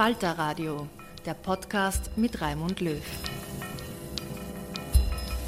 Falter Radio, der Podcast mit Raimund Löw.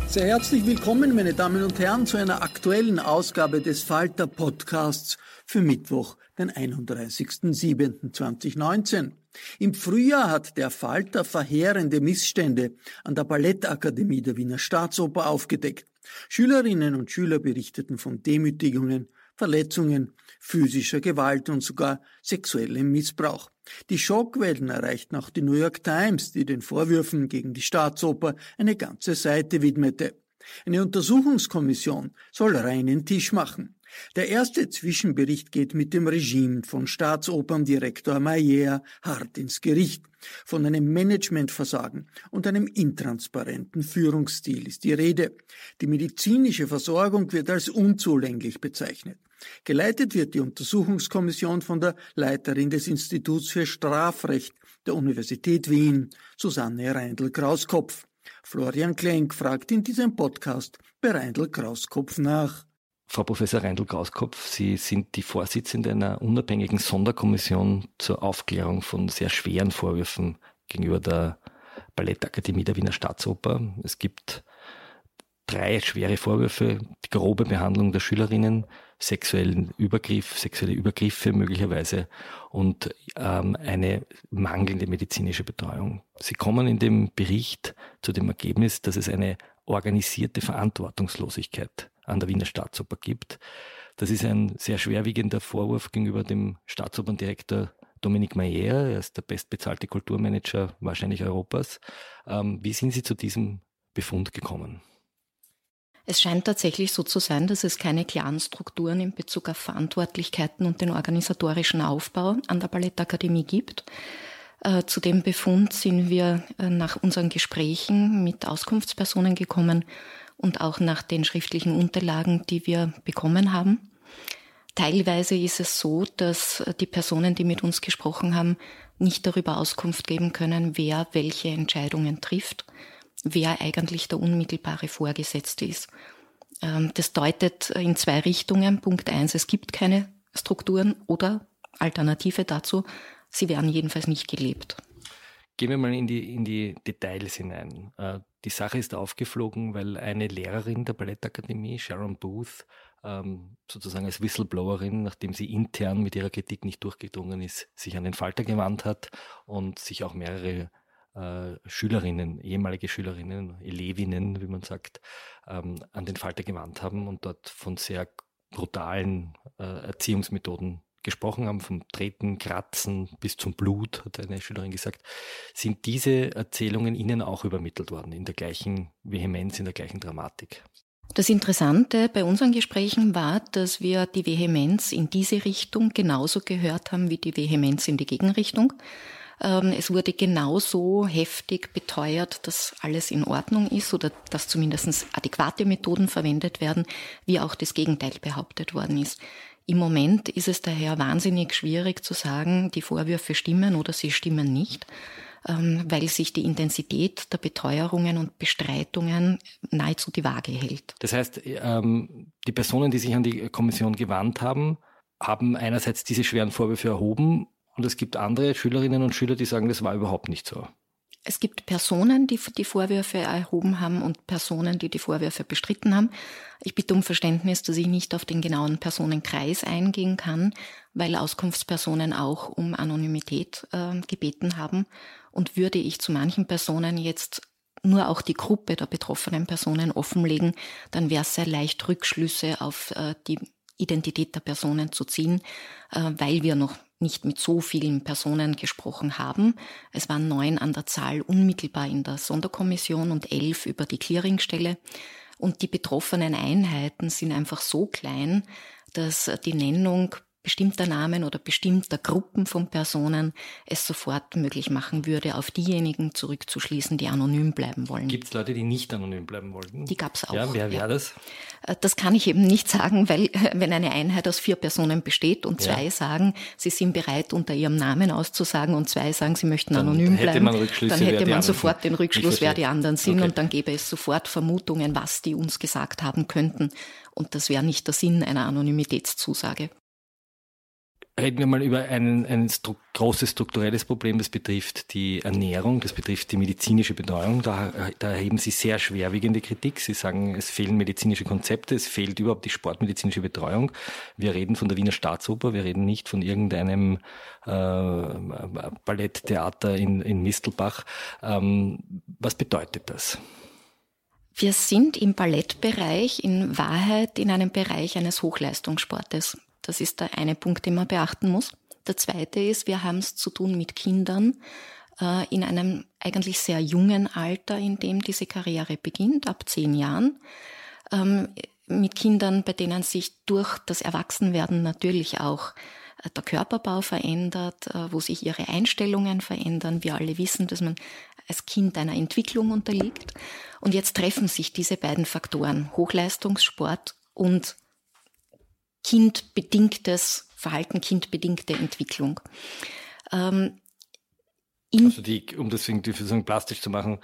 Sehr herzlich willkommen, meine Damen und Herren, zu einer aktuellen Ausgabe des Falter Podcasts für Mittwoch, den 31.07.2019. Im Frühjahr hat der Falter verheerende Missstände an der Ballettakademie der Wiener Staatsoper aufgedeckt. Schülerinnen und Schüler berichteten von Demütigungen, Verletzungen, physischer Gewalt und sogar sexuellem Missbrauch. Die Schockwellen erreichten auch die New York Times, die den Vorwürfen gegen die Staatsoper eine ganze Seite widmete. Eine Untersuchungskommission soll reinen Tisch machen. Der erste Zwischenbericht geht mit dem Regime von Staatsoperndirektor Mayer hart ins Gericht. Von einem Managementversagen und einem intransparenten Führungsstil ist die Rede. Die medizinische Versorgung wird als unzulänglich bezeichnet. Geleitet wird die Untersuchungskommission von der Leiterin des Instituts für Strafrecht der Universität Wien, Susanne Reindl-Krauskopf. Florian Klenk fragt in diesem Podcast bei Reindl-Krauskopf nach. Frau Professor Reindl-Krauskopf, Sie sind die Vorsitzende einer unabhängigen Sonderkommission zur Aufklärung von sehr schweren Vorwürfen gegenüber der Ballettakademie der Wiener Staatsoper. Es gibt drei schwere Vorwürfe, die grobe Behandlung der Schülerinnen, sexuellen Übergriff, sexuelle Übergriffe möglicherweise und ähm, eine mangelnde medizinische Betreuung. Sie kommen in dem Bericht zu dem Ergebnis, dass es eine organisierte Verantwortungslosigkeit an der Wiener Staatsoper gibt. Das ist ein sehr schwerwiegender Vorwurf gegenüber dem Staatsoperndirektor Dominik Mayer. Er ist der bestbezahlte Kulturmanager wahrscheinlich Europas. Ähm, wie sind Sie zu diesem Befund gekommen? Es scheint tatsächlich so zu sein, dass es keine klaren Strukturen in Bezug auf Verantwortlichkeiten und den organisatorischen Aufbau an der Ballettakademie gibt. Äh, zu dem Befund sind wir äh, nach unseren Gesprächen mit Auskunftspersonen gekommen und auch nach den schriftlichen Unterlagen, die wir bekommen haben. Teilweise ist es so, dass äh, die Personen, die mit uns gesprochen haben, nicht darüber Auskunft geben können, wer welche Entscheidungen trifft wer eigentlich der unmittelbare Vorgesetzte ist. Ähm, das deutet in zwei Richtungen. Punkt eins, es gibt keine Strukturen oder Alternative dazu, sie werden jedenfalls nicht gelebt. Gehen wir mal in die, in die Details hinein. Äh, die Sache ist aufgeflogen, weil eine Lehrerin der Ballettakademie, Sharon Booth, ähm, sozusagen als Whistleblowerin, nachdem sie intern mit ihrer Kritik nicht durchgedrungen ist, sich an den Falter gewandt hat und sich auch mehrere äh, Schülerinnen, ehemalige Schülerinnen, Elevinnen, wie man sagt, ähm, an den Falter gewandt haben und dort von sehr brutalen äh, Erziehungsmethoden gesprochen haben, vom Treten, Kratzen bis zum Blut, hat eine Schülerin gesagt. Sind diese Erzählungen Ihnen auch übermittelt worden, in der gleichen Vehemenz, in der gleichen Dramatik? Das Interessante bei unseren Gesprächen war, dass wir die Vehemenz in diese Richtung genauso gehört haben wie die Vehemenz in die Gegenrichtung. Ähm, es wurde genauso heftig beteuert, dass alles in Ordnung ist oder dass zumindest adäquate Methoden verwendet werden, wie auch das Gegenteil behauptet worden ist. Im Moment ist es daher wahnsinnig schwierig zu sagen, die Vorwürfe stimmen oder sie stimmen nicht, ähm, weil sich die Intensität der Beteuerungen und Bestreitungen nahezu die Waage hält. Das heißt, ähm, die Personen, die sich an die Kommission gewandt haben, haben einerseits diese schweren Vorwürfe erhoben und es gibt andere Schülerinnen und Schüler, die sagen, das war überhaupt nicht so. Es gibt Personen, die die Vorwürfe erhoben haben und Personen, die die Vorwürfe bestritten haben. Ich bitte um Verständnis, dass ich nicht auf den genauen Personenkreis eingehen kann, weil Auskunftspersonen auch um Anonymität äh, gebeten haben. Und würde ich zu manchen Personen jetzt nur auch die Gruppe der betroffenen Personen offenlegen, dann wäre es sehr leicht, Rückschlüsse auf äh, die Identität der Personen zu ziehen, äh, weil wir noch nicht mit so vielen Personen gesprochen haben. Es waren neun an der Zahl unmittelbar in der Sonderkommission und elf über die Clearingstelle. Und die betroffenen Einheiten sind einfach so klein, dass die Nennung bestimmter Namen oder bestimmter Gruppen von Personen es sofort möglich machen würde, auf diejenigen zurückzuschließen, die anonym bleiben wollen. Gibt es Leute, die nicht anonym bleiben wollten? Die gab es auch. Ja, wer wäre ja. das? Äh, das kann ich eben nicht sagen, weil wenn eine Einheit aus vier Personen besteht und zwei ja. sagen, sie sind bereit, unter ihrem Namen auszusagen und zwei sagen, sie möchten dann anonym bleiben, dann hätte man sofort den Rückschluss, wer die anderen sind okay. und dann gäbe es sofort Vermutungen, was die uns gesagt haben könnten. Und das wäre nicht der Sinn einer Anonymitätszusage. Reden wir mal über ein, ein stru großes strukturelles Problem, das betrifft die Ernährung, das betrifft die medizinische Betreuung. Da, da erheben Sie sehr schwerwiegende Kritik. Sie sagen, es fehlen medizinische Konzepte, es fehlt überhaupt die sportmedizinische Betreuung. Wir reden von der Wiener Staatsoper, wir reden nicht von irgendeinem äh, Balletttheater in, in Mistelbach. Ähm, was bedeutet das? Wir sind im Ballettbereich in Wahrheit in einem Bereich eines Hochleistungssportes. Das ist der eine Punkt, den man beachten muss. Der zweite ist, wir haben es zu tun mit Kindern äh, in einem eigentlich sehr jungen Alter, in dem diese Karriere beginnt, ab zehn Jahren. Ähm, mit Kindern, bei denen sich durch das Erwachsenwerden natürlich auch äh, der Körperbau verändert, äh, wo sich ihre Einstellungen verändern. Wir alle wissen, dass man als Kind einer Entwicklung unterliegt. Und jetzt treffen sich diese beiden Faktoren, Hochleistungssport und kindbedingtes Verhalten, kindbedingte Entwicklung. Ähm, also die, um das irgendwie plastisch zu machen,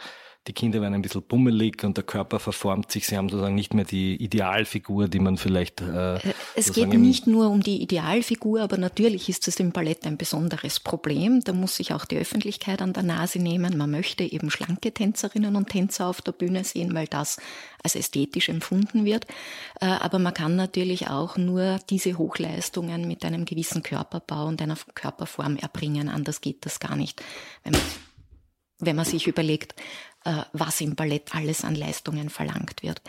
die Kinder werden ein bisschen bummelig und der Körper verformt sich. Sie haben sozusagen nicht mehr die Idealfigur, die man vielleicht. Äh, äh es geht nicht nur um die Idealfigur, aber natürlich ist es im Ballett ein besonderes Problem. Da muss sich auch die Öffentlichkeit an der Nase nehmen. Man möchte eben schlanke Tänzerinnen und Tänzer auf der Bühne sehen, weil das als ästhetisch empfunden wird. Äh, aber man kann natürlich auch nur diese Hochleistungen mit einem gewissen Körperbau und einer Körperform erbringen. Anders geht das gar nicht. Wenn man wenn man sich überlegt, was im Ballett alles an Leistungen verlangt wird.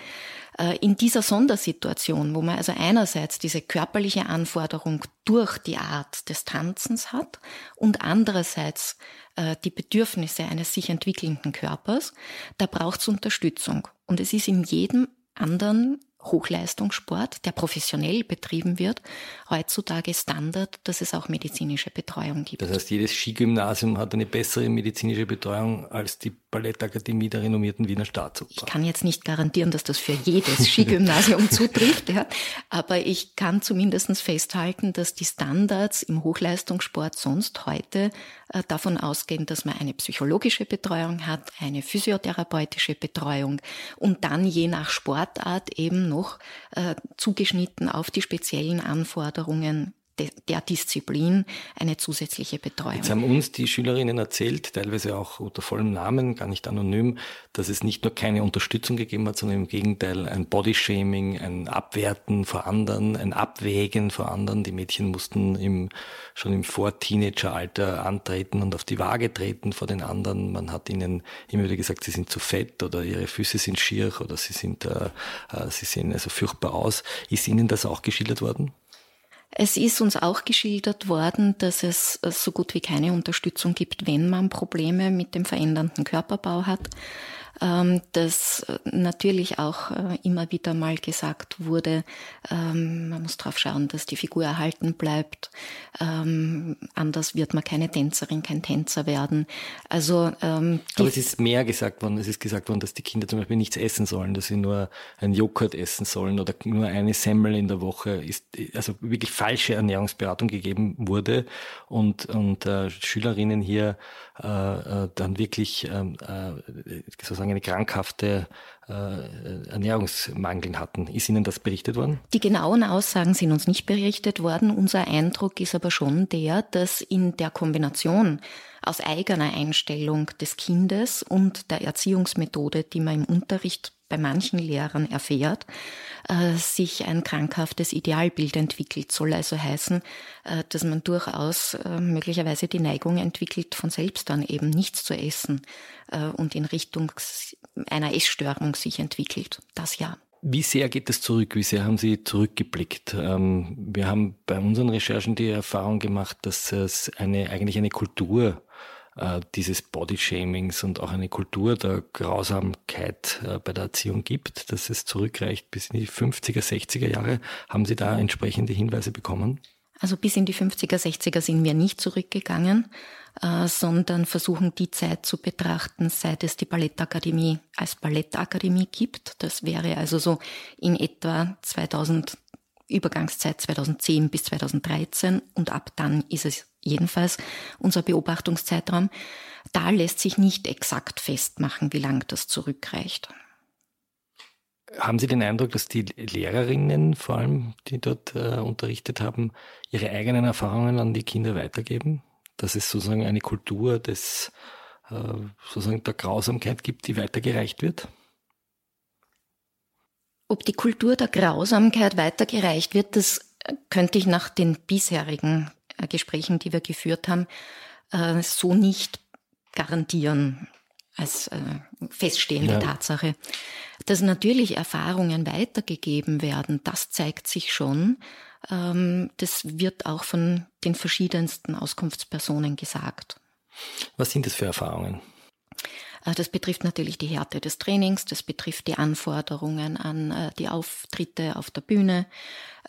Äh, in dieser Sondersituation, wo man also einerseits diese körperliche Anforderung durch die Art des Tanzens hat und andererseits äh, die Bedürfnisse eines sich entwickelnden Körpers, da braucht es Unterstützung. Und es ist in jedem anderen Hochleistungssport, der professionell betrieben wird, heutzutage Standard, dass es auch medizinische Betreuung gibt. Das heißt, jedes Skigymnasium hat eine bessere medizinische Betreuung als die Ballettakademie der renommierten Wiener Staatsoper. Ich kann jetzt nicht garantieren, dass das für jedes Skigymnasium zutrifft, ja, aber ich kann zumindest festhalten, dass die Standards im Hochleistungssport sonst heute davon ausgehen, dass man eine psychologische Betreuung hat, eine physiotherapeutische Betreuung und dann je nach Sportart eben noch äh, zugeschnitten auf die speziellen Anforderungen der Disziplin eine zusätzliche Betreuung. Jetzt haben uns die Schülerinnen erzählt, teilweise auch unter vollem Namen, gar nicht anonym, dass es nicht nur keine Unterstützung gegeben hat, sondern im Gegenteil ein Bodyshaming, ein Abwerten vor anderen, ein Abwägen vor anderen. Die Mädchen mussten im, schon im Vor-Teenager-Alter antreten und auf die Waage treten vor den anderen. Man hat ihnen immer wieder gesagt, sie sind zu fett oder ihre Füße sind schier oder sie sind, äh, äh sie sehen also furchtbar aus. Ist Ihnen das auch geschildert worden? Es ist uns auch geschildert worden, dass es äh, so gut wie keine Unterstützung gibt, wenn man Probleme mit dem verändernden Körperbau hat. Ähm, dass natürlich auch äh, immer wieder mal gesagt wurde, ähm, man muss darauf schauen, dass die Figur erhalten bleibt. Ähm, anders wird man keine Tänzerin, kein Tänzer werden. Also, ähm, Aber es ist mehr gesagt worden. Es ist gesagt worden, dass die Kinder zum Beispiel nichts essen sollen, dass sie nur einen Joghurt essen sollen oder nur eine Semmel in der Woche. Ist also wirklich falsche Ernährungsberatung gegeben wurde und und äh, Schülerinnen hier äh, äh, dann wirklich ähm, äh, sozusagen eine krankhafte äh, Ernährungsmangeln hatten. Ist Ihnen das berichtet worden? Die genauen Aussagen sind uns nicht berichtet worden. Unser Eindruck ist aber schon der, dass in der Kombination aus eigener Einstellung des Kindes und der Erziehungsmethode, die man im Unterricht bei manchen Lehrern erfährt, äh, sich ein krankhaftes Idealbild entwickelt. Soll also heißen, äh, dass man durchaus äh, möglicherweise die Neigung entwickelt, von selbst dann eben nichts zu essen äh, und in Richtung einer Essstörung sich entwickelt. Das ja. Wie sehr geht das zurück? Wie sehr haben Sie zurückgeblickt? Ähm, wir haben bei unseren Recherchen die Erfahrung gemacht, dass es eine, eigentlich eine Kultur äh, dieses Bodyshamings und auch eine Kultur der Grausamkeit äh, bei der Erziehung gibt, dass es zurückreicht bis in die 50er, 60er Jahre. Haben Sie da entsprechende Hinweise bekommen? Also bis in die 50er, 60er sind wir nicht zurückgegangen, sondern versuchen die Zeit zu betrachten, seit es die Ballettakademie als Ballettakademie gibt. Das wäre also so in etwa 2000 Übergangszeit 2010 bis 2013 und ab dann ist es jedenfalls unser Beobachtungszeitraum. Da lässt sich nicht exakt festmachen, wie lang das zurückreicht. Haben Sie den Eindruck, dass die Lehrerinnen, vor allem, die dort äh, unterrichtet haben, ihre eigenen Erfahrungen an die Kinder weitergeben? Dass es sozusagen eine Kultur des, äh, sozusagen der Grausamkeit gibt, die weitergereicht wird? Ob die Kultur der Grausamkeit weitergereicht wird, das könnte ich nach den bisherigen äh, Gesprächen, die wir geführt haben, äh, so nicht garantieren als feststehende ja. Tatsache. Dass natürlich Erfahrungen weitergegeben werden, das zeigt sich schon. Ähm, das wird auch von den verschiedensten Auskunftspersonen gesagt. Was sind das für Erfahrungen? Äh, das betrifft natürlich die Härte des Trainings, das betrifft die Anforderungen an äh, die Auftritte auf der Bühne,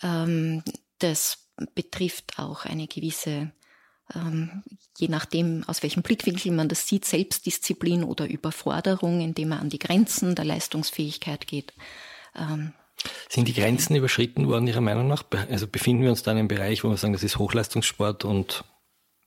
ähm, das betrifft auch eine gewisse, ähm, je nachdem, aus welchem Blickwinkel man das sieht, Selbstdisziplin oder Überforderung, indem man an die Grenzen der Leistungsfähigkeit geht. Sind die Grenzen überschritten worden Ihrer Meinung nach? Also befinden wir uns da in einem Bereich, wo wir sagen, das ist Hochleistungssport und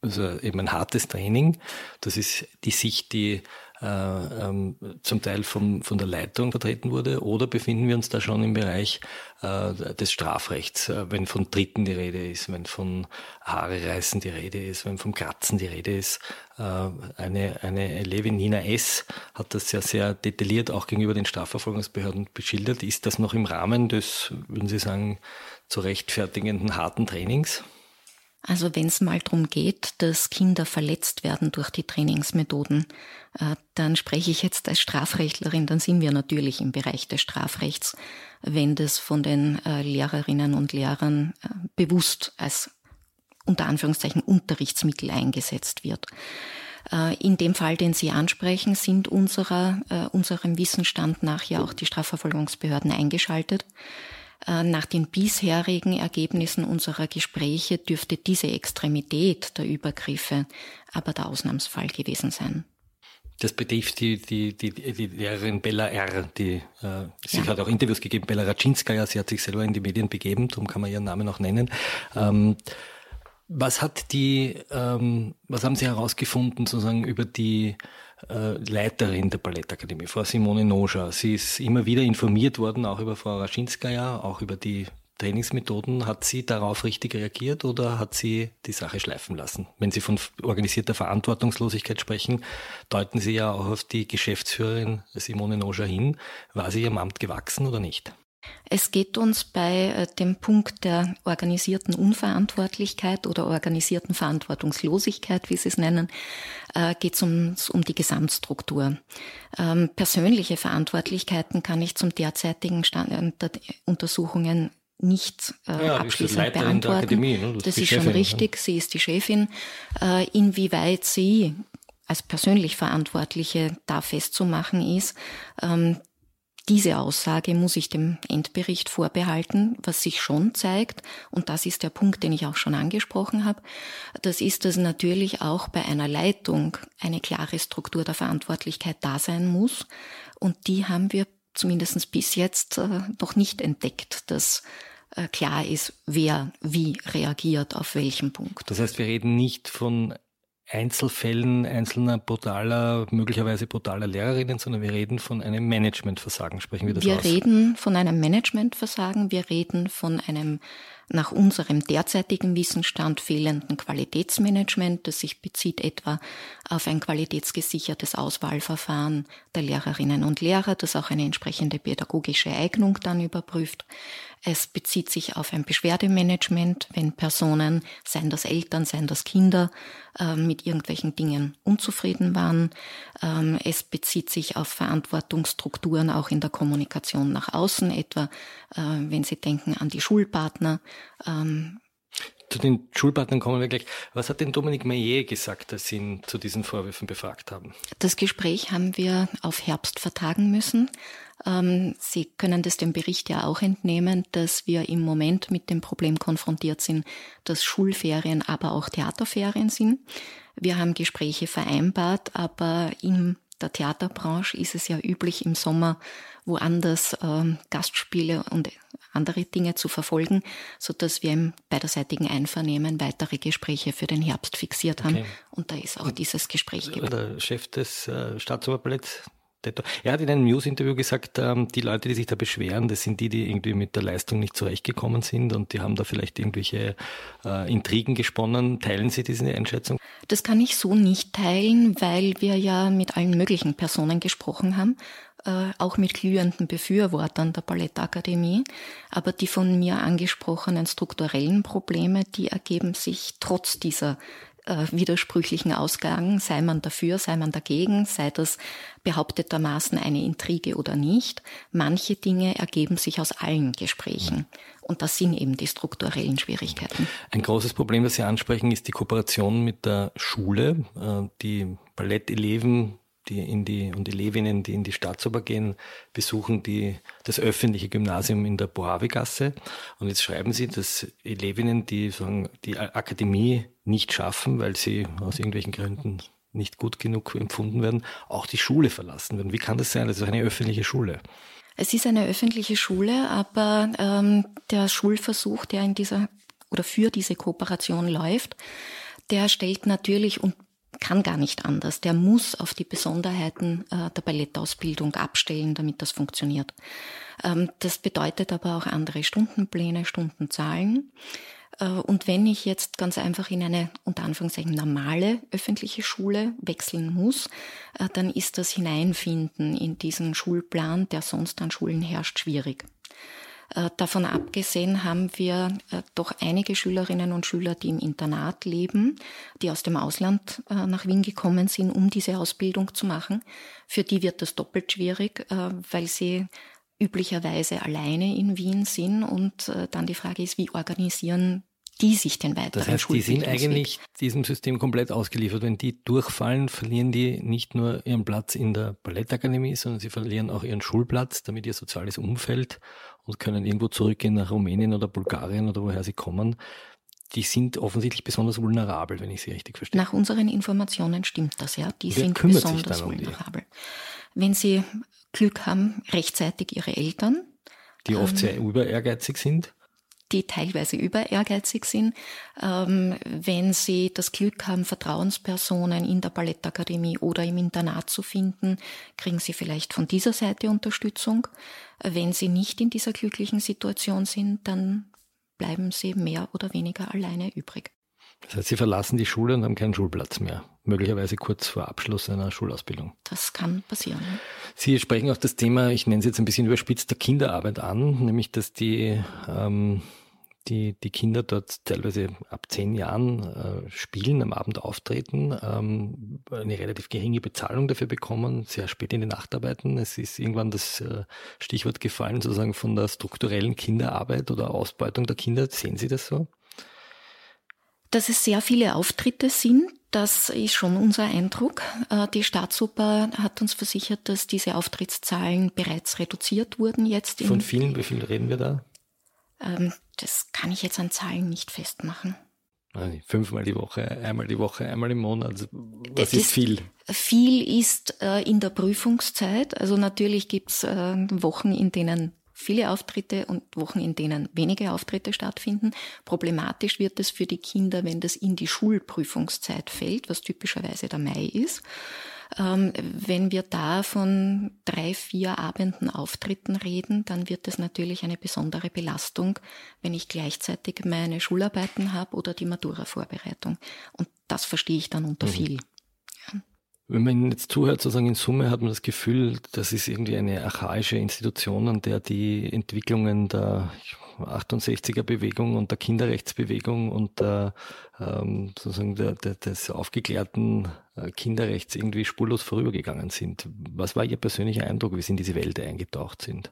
also eben ein hartes Training. Das ist die Sicht, die äh, ähm, zum Teil von, von der Leitung vertreten wurde? Oder befinden wir uns da schon im Bereich äh, des Strafrechts, äh, wenn von Dritten die Rede ist, wenn von Haare reißen die Rede ist, wenn vom Kratzen die Rede ist? Äh, eine, eine Levin Nina S. hat das ja sehr detailliert auch gegenüber den Strafverfolgungsbehörden beschildert. Ist das noch im Rahmen des, würden Sie sagen, zu rechtfertigenden harten Trainings? Also wenn es mal darum geht, dass Kinder verletzt werden durch die Trainingsmethoden, äh, dann spreche ich jetzt als Strafrechtlerin, dann sind wir natürlich im Bereich des Strafrechts, wenn das von den äh, Lehrerinnen und Lehrern äh, bewusst als unter Anführungszeichen Unterrichtsmittel eingesetzt wird. In dem Fall, den Sie ansprechen, sind unserer, unserem Wissensstand nach ja auch die Strafverfolgungsbehörden eingeschaltet. Äh, nach den bisherigen Ergebnissen unserer Gespräche dürfte diese Extremität der Übergriffe aber der Ausnahmsfall gewesen sein. Das betrifft die, die, die, die Lehrerin Bella R., die äh, sie ja. hat auch Interviews gegeben, Bella Raczynskaja, sie hat sich selber in die Medien begeben, darum kann man ihren Namen auch nennen. Ähm, was hat die, ähm, was haben Sie herausgefunden sozusagen über die Leiterin der Ballettakademie, Frau Simone Noja. Sie ist immer wieder informiert worden, auch über Frau Raschinskaya, auch über die Trainingsmethoden. Hat sie darauf richtig reagiert oder hat sie die Sache schleifen lassen? Wenn Sie von organisierter Verantwortungslosigkeit sprechen, deuten Sie ja auch auf die Geschäftsführerin Simone Noja hin. War sie ihrem Amt gewachsen oder nicht? Es geht uns bei äh, dem Punkt der organisierten Unverantwortlichkeit oder organisierten Verantwortungslosigkeit, wie Sie es nennen, äh, geht es um, um die Gesamtstruktur. Ähm, persönliche Verantwortlichkeiten kann ich zum derzeitigen Stand äh, der Untersuchungen nicht äh, ja, abschließend beantworten. Akademie, ne? Das, das ist, schon richtig, sie ist die Chefin. Äh, inwieweit sie als persönlich Verantwortliche da festzumachen ist, ähm, diese Aussage muss ich dem Endbericht vorbehalten, was sich schon zeigt, und das ist der Punkt, den ich auch schon angesprochen habe, das ist, dass natürlich auch bei einer Leitung eine klare Struktur der Verantwortlichkeit da sein muss, und die haben wir zumindest bis jetzt äh, noch nicht entdeckt, dass äh, klar ist, wer wie reagiert auf welchen Punkt. Das heißt, wir reden nicht von Einzelfällen einzelner brutaler, möglicherweise brutaler Lehrerinnen, sondern wir reden von einem Managementversagen. Sprechen wir das wir aus? Wir reden von einem Managementversagen. Wir reden von einem nach unserem derzeitigen Wissensstand fehlenden Qualitätsmanagement, das sich bezieht etwa auf ein qualitätsgesichertes Auswahlverfahren der Lehrerinnen und Lehrer, das auch eine entsprechende pädagogische Eignung dann überprüft. Es bezieht sich auf ein Beschwerdemanagement, wenn Personen, seien das Eltern, seien das Kinder, äh, mit irgendwelchen Dingen unzufrieden waren. Ähm, es bezieht sich auf Verantwortungsstrukturen auch in der Kommunikation nach außen, etwa äh, wenn Sie denken an die Schulpartner. Ähm, zu den Schulpartnern kommen wir gleich. Was hat denn Dominik Meyer gesagt, als Sie ihn zu diesen Vorwürfen befragt haben? Das Gespräch haben wir auf Herbst vertagen müssen. Ähm, Sie können das dem Bericht ja auch entnehmen, dass wir im Moment mit dem Problem konfrontiert sind, dass Schulferien, aber auch Theaterferien sind. Wir haben Gespräche vereinbart, aber in der Theaterbranche ist es ja üblich, im Sommer woanders ähm, Gastspiele und andere Dinge zu verfolgen, so dass wir im beiderseitigen Einvernehmen weitere Gespräche für den Herbst fixiert haben. Okay. Und da ist auch dieses Gespräch gewesen. Der Chef des äh, Staatsoberballetts er hat in einem News-Interview gesagt, ähm, die Leute, die sich da beschweren, das sind die, die irgendwie mit der Leistung nicht zurechtgekommen sind und die haben da vielleicht irgendwelche äh, Intrigen gesponnen. Teilen Sie diese Einschätzung? Das kann ich so nicht teilen, weil wir ja mit allen möglichen Personen gesprochen haben, äh, auch mit glühenden Befürwortern der Ballettakademie. Aber die von mir angesprochenen strukturellen Probleme, die ergeben sich trotz dieser äh, widersprüchlichen Ausgaben, sei man dafür, sei man dagegen, sei das behauptetermaßen eine Intrige oder nicht. Manche Dinge ergeben sich aus allen Gesprächen. Und das sind eben die strukturellen Schwierigkeiten. Ein großes Problem, das Sie ansprechen, ist die Kooperation mit der Schule. Äh, die Balletteleven die in die und Elevinnen, die in die Staatsoper gehen, besuchen die das öffentliche Gymnasium in der Boavigasse. Und jetzt schreiben sie, dass Elevinnen, die sagen, die Akademie nicht schaffen, weil sie aus irgendwelchen Gründen nicht gut genug empfunden werden, auch die Schule verlassen werden. Wie kann das sein? Das ist eine öffentliche Schule. Es ist eine öffentliche Schule, aber ähm, der Schulversuch, der in dieser oder für diese Kooperation läuft, der stellt natürlich und kann gar nicht anders. Der muss auf die Besonderheiten äh, der Ballettausbildung abstellen, damit das funktioniert. Ähm, das bedeutet aber auch andere Stundenpläne, Stundenzahlen. Äh, und wenn ich jetzt ganz einfach in eine unter Anführungszeichen normale öffentliche Schule wechseln muss, äh, dann ist das Hineinfinden in diesen Schulplan, der sonst an Schulen herrscht, schwierig. Äh, davon abgesehen haben wir doch einige Schülerinnen und Schüler, die im Internat leben, die aus dem Ausland nach Wien gekommen sind, um diese Ausbildung zu machen. Für die wird das doppelt schwierig, weil sie üblicherweise alleine in Wien sind und dann die Frage ist, wie organisieren die sich den weiteren Das heißt, die sind eigentlich diesem System komplett ausgeliefert. Wenn die durchfallen, verlieren die nicht nur ihren Platz in der Ballettakademie, sondern sie verlieren auch ihren Schulplatz, damit ihr soziales Umfeld und können irgendwo zurückgehen nach Rumänien oder Bulgarien oder woher sie kommen. Die sind offensichtlich besonders vulnerabel, wenn ich sie richtig verstehe. Nach unseren Informationen stimmt das, ja. Die Wer sind besonders um vulnerabel. Die? Wenn sie Glück haben, rechtzeitig ihre Eltern. Die oft ähm, sehr über ehrgeizig sind die teilweise über ehrgeizig sind. Ähm, wenn sie das Glück haben, Vertrauenspersonen in der Ballettakademie oder im Internat zu finden, kriegen sie vielleicht von dieser Seite Unterstützung. Wenn sie nicht in dieser glücklichen Situation sind, dann bleiben sie mehr oder weniger alleine übrig. Das heißt, sie verlassen die Schule und haben keinen Schulplatz mehr. Möglicherweise kurz vor Abschluss einer Schulausbildung. Das kann passieren. Sie sprechen auch das Thema, ich nenne es jetzt ein bisschen überspitzt, der Kinderarbeit an, nämlich dass die ähm, die, die Kinder dort teilweise ab zehn Jahren äh, spielen, am Abend auftreten, ähm, eine relativ geringe Bezahlung dafür bekommen, sehr spät in die Nacht arbeiten. Es ist irgendwann das äh, Stichwort gefallen, sozusagen von der strukturellen Kinderarbeit oder Ausbeutung der Kinder. Sehen Sie das so? Dass es sehr viele Auftritte sind, das ist schon unser Eindruck. Äh, die Staatsoper hat uns versichert, dass diese Auftrittszahlen bereits reduziert wurden jetzt. Von vielen, wie viel reden wir da? Ähm, das kann ich jetzt an Zahlen nicht festmachen. Fünfmal die Woche, einmal die Woche, einmal im Monat. Also, was das ist viel? Viel ist äh, in der Prüfungszeit. Also natürlich gibt's äh, Wochen, in denen viele Auftritte und Wochen, in denen wenige Auftritte stattfinden. Problematisch wird es für die Kinder, wenn das in die Schulprüfungszeit fällt, was typischerweise der Mai ist. Ähm, wenn wir da von drei, vier Abenden Auftritten reden, dann wird es natürlich eine besondere Belastung, wenn ich gleichzeitig meine Schularbeiten habe oder die Matura-Vorbereitung. Und das verstehe ich dann unter mhm. viel. Wenn man jetzt zuhört, sozusagen in Summe hat man das Gefühl, das ist irgendwie eine archaische Institution, an der die Entwicklungen der 68er Bewegung und der Kinderrechtsbewegung und der, ähm, sozusagen der, der, des aufgeklärten äh, Kinderrechts irgendwie spurlos vorübergegangen sind. Was war Ihr persönlicher Eindruck, wie Sie in diese Welt eingetaucht sind?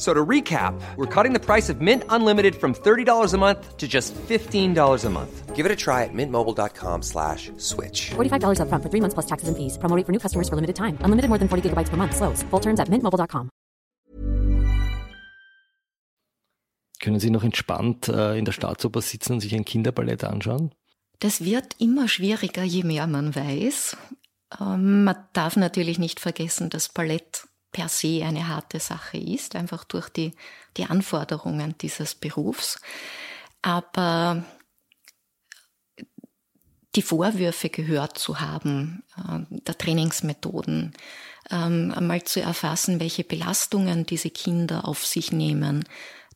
So to recap, we're cutting the price of Mint Unlimited from $30 a month to just $15 a month. Give it a try at mintmobile.com slash switch. $45 up front for three months plus taxes and fees. Promoting for new customers for limited time. Unlimited more than 40 gigabytes per month. Slows. Full terms at mintmobile.com. Können Sie noch entspannt äh, in der Staatsoper sitzen und sich ein Kinderballett anschauen? Das wird immer schwieriger, je mehr man weiß. Ähm, man darf natürlich nicht vergessen, dass Ballett per se eine harte Sache ist, einfach durch die, die Anforderungen dieses Berufs. Aber die Vorwürfe gehört zu haben, äh, der Trainingsmethoden, ähm, einmal zu erfassen, welche Belastungen diese Kinder auf sich nehmen,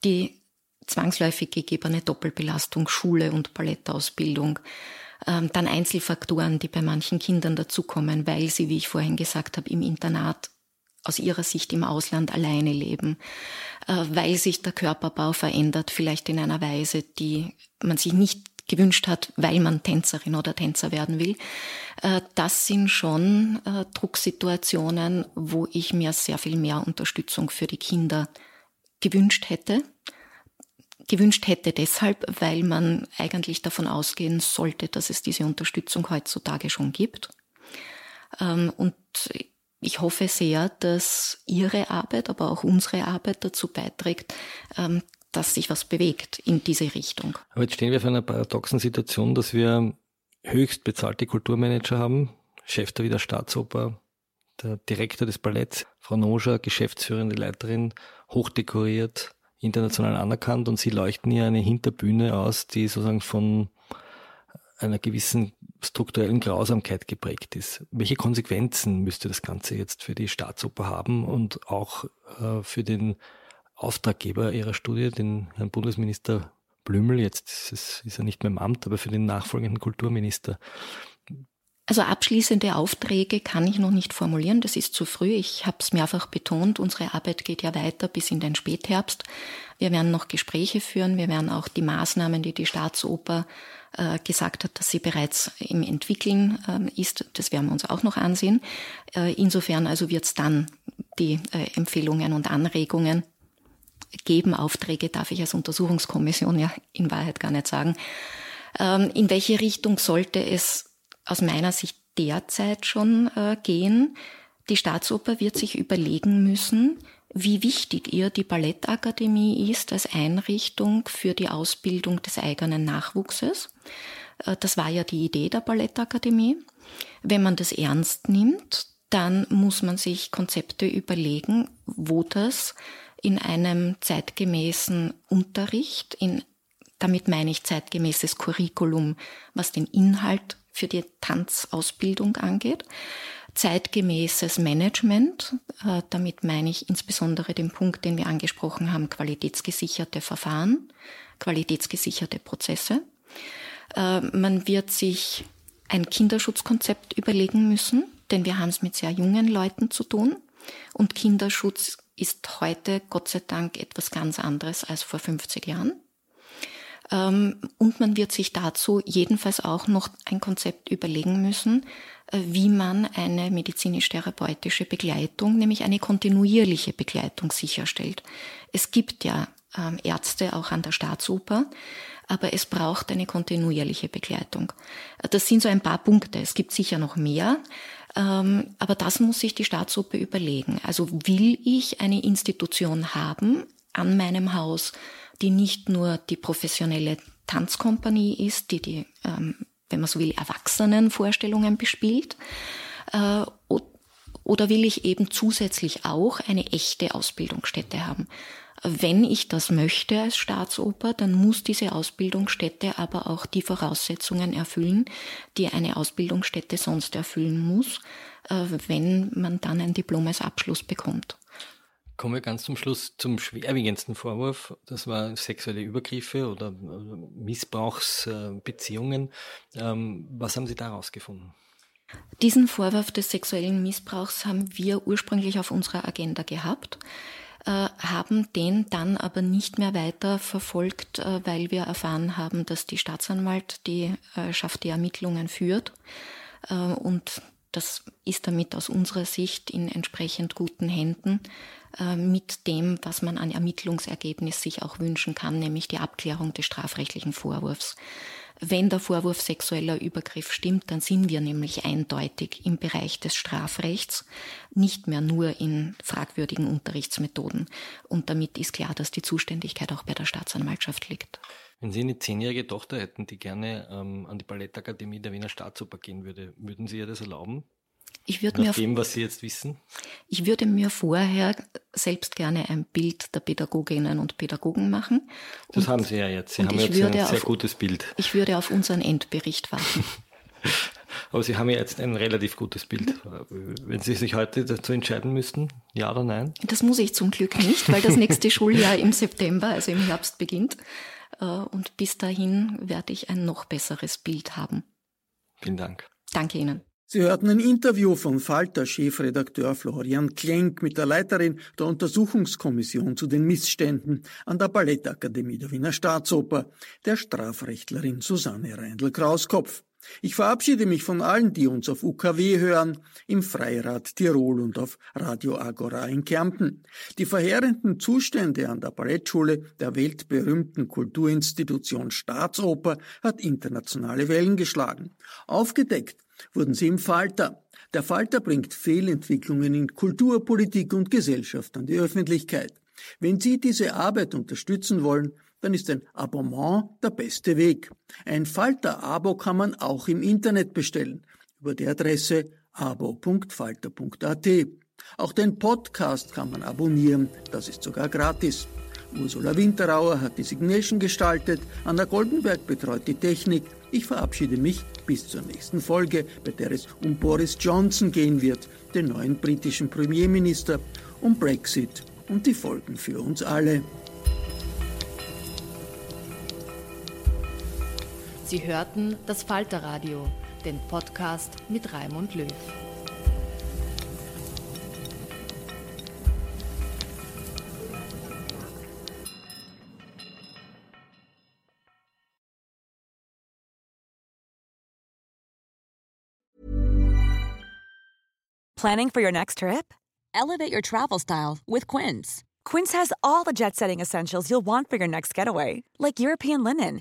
die zwangsläufig gegebene Doppelbelastung, Schule und Ballettausbildung, ähm, dann Einzelfaktoren, die bei manchen Kindern dazukommen, weil sie, wie ich vorhin gesagt habe, im Internat aus ihrer Sicht im Ausland alleine leben, äh, weil sich der Körperbau verändert, vielleicht in einer Weise, die man sich nicht gewünscht hat, weil man Tänzerin oder Tänzer werden will. Äh, das sind schon äh, Drucksituationen, wo ich mir sehr viel mehr Unterstützung für die Kinder gewünscht hätte. Gewünscht hätte deshalb, weil man eigentlich davon ausgehen sollte, dass es diese Unterstützung heutzutage schon gibt. Ähm, und ich hoffe sehr, dass Ihre Arbeit, aber auch unsere Arbeit dazu beiträgt, ähm, dass sich was bewegt in diese Richtung. Aber jetzt stehen wir vor einer paradoxen Situation, dass wir höchst bezahlte Kulturmanager haben, Chef der Wiener Staatsoper, der Direktor des Balletts, Frau Noja, geschäftsführende Leiterin, hochdekoriert, international anerkannt und sie leuchten hier eine Hinterbühne aus, die sozusagen von einer gewissen strukturellen Grausamkeit geprägt ist. Welche Konsequenzen müsste das Ganze jetzt für die Staatsoper haben und auch äh, für den Auftraggeber Ihrer Studie, den Herrn Bundesminister Blümel, jetzt ist, er nicht mehr im Amt, aber für den nachfolgenden Kulturminister? Also abschließende Aufträge kann ich noch nicht formulieren, das ist zu früh. Ich habe es mehrfach betont, unsere Arbeit geht ja weiter bis in den Spätherbst. Wir werden noch Gespräche führen, wir werden auch die Maßnahmen, die die Staatsoper äh, gesagt hat, dass sie bereits im Entwickeln äh, ist, das werden wir uns auch noch ansehen. Äh, insofern also wird es dann die äh, Empfehlungen und Anregungen geben. Aufträge darf ich als Untersuchungskommission ja in Wahrheit gar nicht sagen. Ähm, in welche Richtung sollte es aus meiner Sicht derzeit schon äh, gehen. Die Staatsoper wird sich überlegen müssen, wie wichtig ihr die Ballettakademie ist als Einrichtung für die Ausbildung des eigenen Nachwuchses. Äh, das war ja die Idee der Ballettakademie. Wenn man das ernst nimmt, dann muss man sich Konzepte überlegen, wo das in einem zeitgemäßen Unterricht, in, damit meine ich zeitgemäßes Curriculum, was den Inhalt für die Tanzausbildung angeht. Zeitgemäßes Management, äh, damit meine ich insbesondere den Punkt, den wir angesprochen haben, qualitätsgesicherte Verfahren, qualitätsgesicherte Prozesse. Äh, man wird sich ein Kinderschutzkonzept überlegen müssen, denn wir haben es mit sehr jungen Leuten zu tun. Und Kinderschutz ist heute Gott sei Dank etwas ganz anderes als vor 50 Jahren. Ähm, und man wird sich dazu jedenfalls auch noch ein Konzept überlegen müssen, äh, wie man eine medizinisch-therapeutische Begleitung, nämlich eine kontinuierliche Begleitung sicherstellt. Es gibt ja ähm, Ärzte auch an der Staatsoper, aber es braucht eine kontinuierliche Begleitung. Das sind so ein paar Punkte. Es gibt sicher noch mehr, ähm, aber das muss sich die Staatsoper überlegen. Also will ich eine Institution haben an meinem Haus, die nicht nur die professionelle Tanzkompanie ist, die die, ähm, wenn man so will, Erwachsenenvorstellungen bespielt, äh, oder will ich eben zusätzlich auch eine echte Ausbildungsstätte haben? Wenn ich das möchte als Staatsoper, dann muss diese Ausbildungsstätte aber auch die Voraussetzungen erfüllen, die eine Ausbildungsstätte sonst erfüllen muss, äh, wenn man dann ein Diplom als Abschluss bekommt. Kommen wir ganz zum Schluss zum schwerwiegendsten Vorwurf. Das war sexuelle Übergriffe oder Missbrauchsbeziehungen. Ähm, was haben Sie daraus gefunden? Diesen Vorwurf des sexuellen Missbrauchs haben wir ursprünglich auf unserer Agenda gehabt. Äh, haben den dann aber nicht mehr weiter verfolgt, äh, weil wir erfahren haben, dass die Staatsanwalt die äh, schafft die Ermittlungen führt und das ist damit aus unserer Sicht in entsprechend guten Händen mit dem, was man an Ermittlungsergebnis sich auch wünschen kann, nämlich die Abklärung des strafrechtlichen Vorwurfs. Wenn der Vorwurf sexueller Übergriff stimmt, dann sind wir nämlich eindeutig im Bereich des Strafrechts, nicht mehr nur in fragwürdigen Unterrichtsmethoden. Und damit ist klar, dass die Zuständigkeit auch bei der Staatsanwaltschaft liegt. Wenn Sie eine zehnjährige Tochter hätten, die gerne ähm, an die Ballettakademie der Wiener Staatsoper gehen würde, würden Sie ihr das erlauben? Ich würde Nach mir dem, was Sie jetzt wissen? Ich würde mir vorher selbst gerne ein Bild der Pädagoginnen und Pädagogen machen. Das und, haben Sie ja jetzt. Sie haben jetzt ein sehr auf, gutes Bild. Ich würde auf unseren Endbericht warten. Aber Sie haben ja jetzt ein relativ gutes Bild. Wenn Sie sich heute dazu entscheiden müssten, ja oder nein? Das muss ich zum Glück nicht, weil das nächste Schuljahr im September, also im Herbst beginnt. Äh, und bis dahin werde ich ein noch besseres Bild haben. Vielen Dank. Danke Ihnen. Sie hörten ein Interview von Falter-Chefredakteur Florian Klenk mit der Leiterin der Untersuchungskommission zu den Missständen an der Ballettakademie der Wiener Staatsoper, der Strafrechtlerin Susanne Reindl-Krauskopf. Ich verabschiede mich von allen, die uns auf UKW hören, im Freirad Tirol und auf Radio Agora in Kärnten. Die verheerenden Zustände an der Ballettschule der weltberühmten Kulturinstitution Staatsoper hat internationale Wellen geschlagen. Aufgedeckt wurden sie im Falter. Der Falter bringt Fehlentwicklungen in Kultur, Politik und Gesellschaft an die Öffentlichkeit. Wenn Sie diese Arbeit unterstützen wollen, dann ist ein Abonnement der beste Weg. Ein Falter-Abo kann man auch im Internet bestellen, über die Adresse abo.falter.at. Auch den Podcast kann man abonnieren, das ist sogar gratis. Ursula Winterauer hat die Signation gestaltet, Anna Goldenberg betreut die Technik. Ich verabschiede mich bis zur nächsten Folge, bei der es um Boris Johnson gehen wird, den neuen britischen Premierminister, um Brexit und die Folgen für uns alle. Sie hörten das Falterradio, den Podcast mit Raimund Löw. Planning for your next trip? Elevate your travel style with Quince. Quince has all the jet setting essentials you'll want for your next getaway, like European linen,